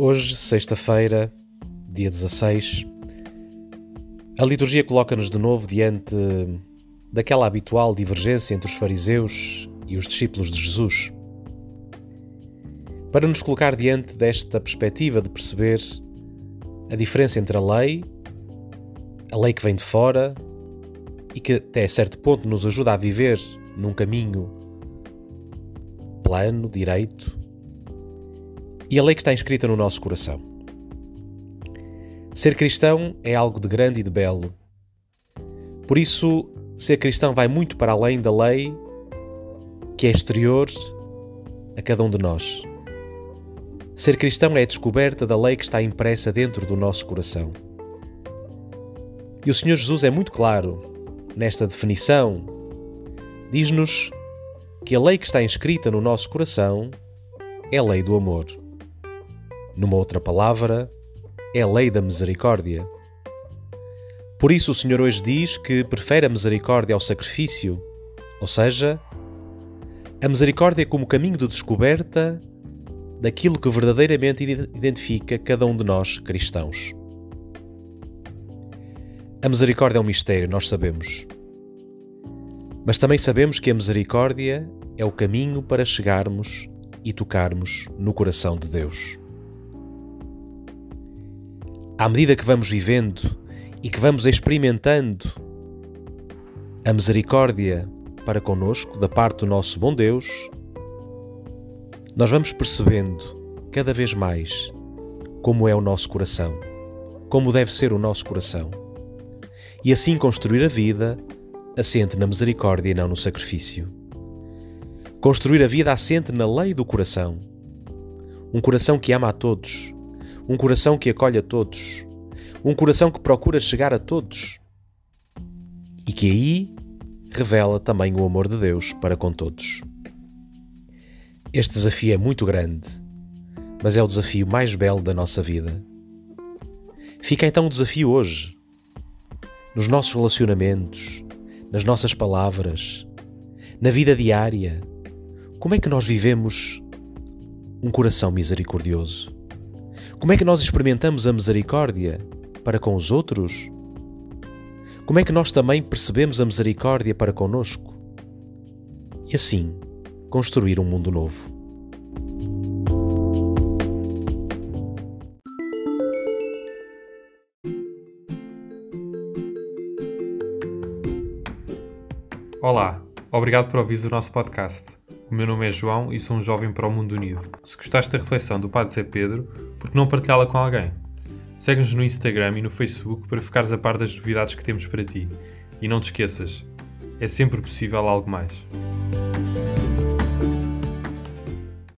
Hoje, sexta-feira, dia 16, a liturgia coloca-nos de novo diante daquela habitual divergência entre os fariseus e os discípulos de Jesus. Para nos colocar diante desta perspectiva de perceber a diferença entre a lei, a lei que vem de fora e que até certo ponto nos ajuda a viver num caminho plano, direito, e a lei que está inscrita no nosso coração. Ser cristão é algo de grande e de belo. Por isso, ser cristão vai muito para além da lei que é exterior a cada um de nós. Ser cristão é a descoberta da lei que está impressa dentro do nosso coração. E o Senhor Jesus é muito claro nesta definição. Diz-nos que a lei que está inscrita no nosso coração é a lei do amor. Numa outra palavra, é a lei da misericórdia. Por isso, o Senhor hoje diz que prefere a misericórdia ao sacrifício, ou seja, a misericórdia como caminho de descoberta daquilo que verdadeiramente identifica cada um de nós cristãos. A misericórdia é um mistério, nós sabemos. Mas também sabemos que a misericórdia é o caminho para chegarmos e tocarmos no coração de Deus à medida que vamos vivendo e que vamos experimentando a misericórdia para conosco da parte do nosso bom Deus, nós vamos percebendo cada vez mais como é o nosso coração, como deve ser o nosso coração, e assim construir a vida assente na misericórdia e não no sacrifício. Construir a vida assente na lei do coração, um coração que ama a todos um coração que acolhe a todos, um coração que procura chegar a todos e que aí revela também o amor de Deus para com todos. Este desafio é muito grande, mas é o desafio mais belo da nossa vida. Fica então o desafio hoje, nos nossos relacionamentos, nas nossas palavras, na vida diária. Como é que nós vivemos um coração misericordioso? Como é que nós experimentamos a misericórdia para com os outros? Como é que nós também percebemos a misericórdia para conosco? E assim, construir um mundo novo. Olá, obrigado por ouvir o nosso podcast. O meu nome é João e sou um jovem para o mundo unido. Se gostaste da reflexão do Padre Zé Pedro, por que não partilhá-la com alguém? Segue-nos no Instagram e no Facebook para ficares a par das novidades que temos para ti. E não te esqueças, é sempre possível algo mais.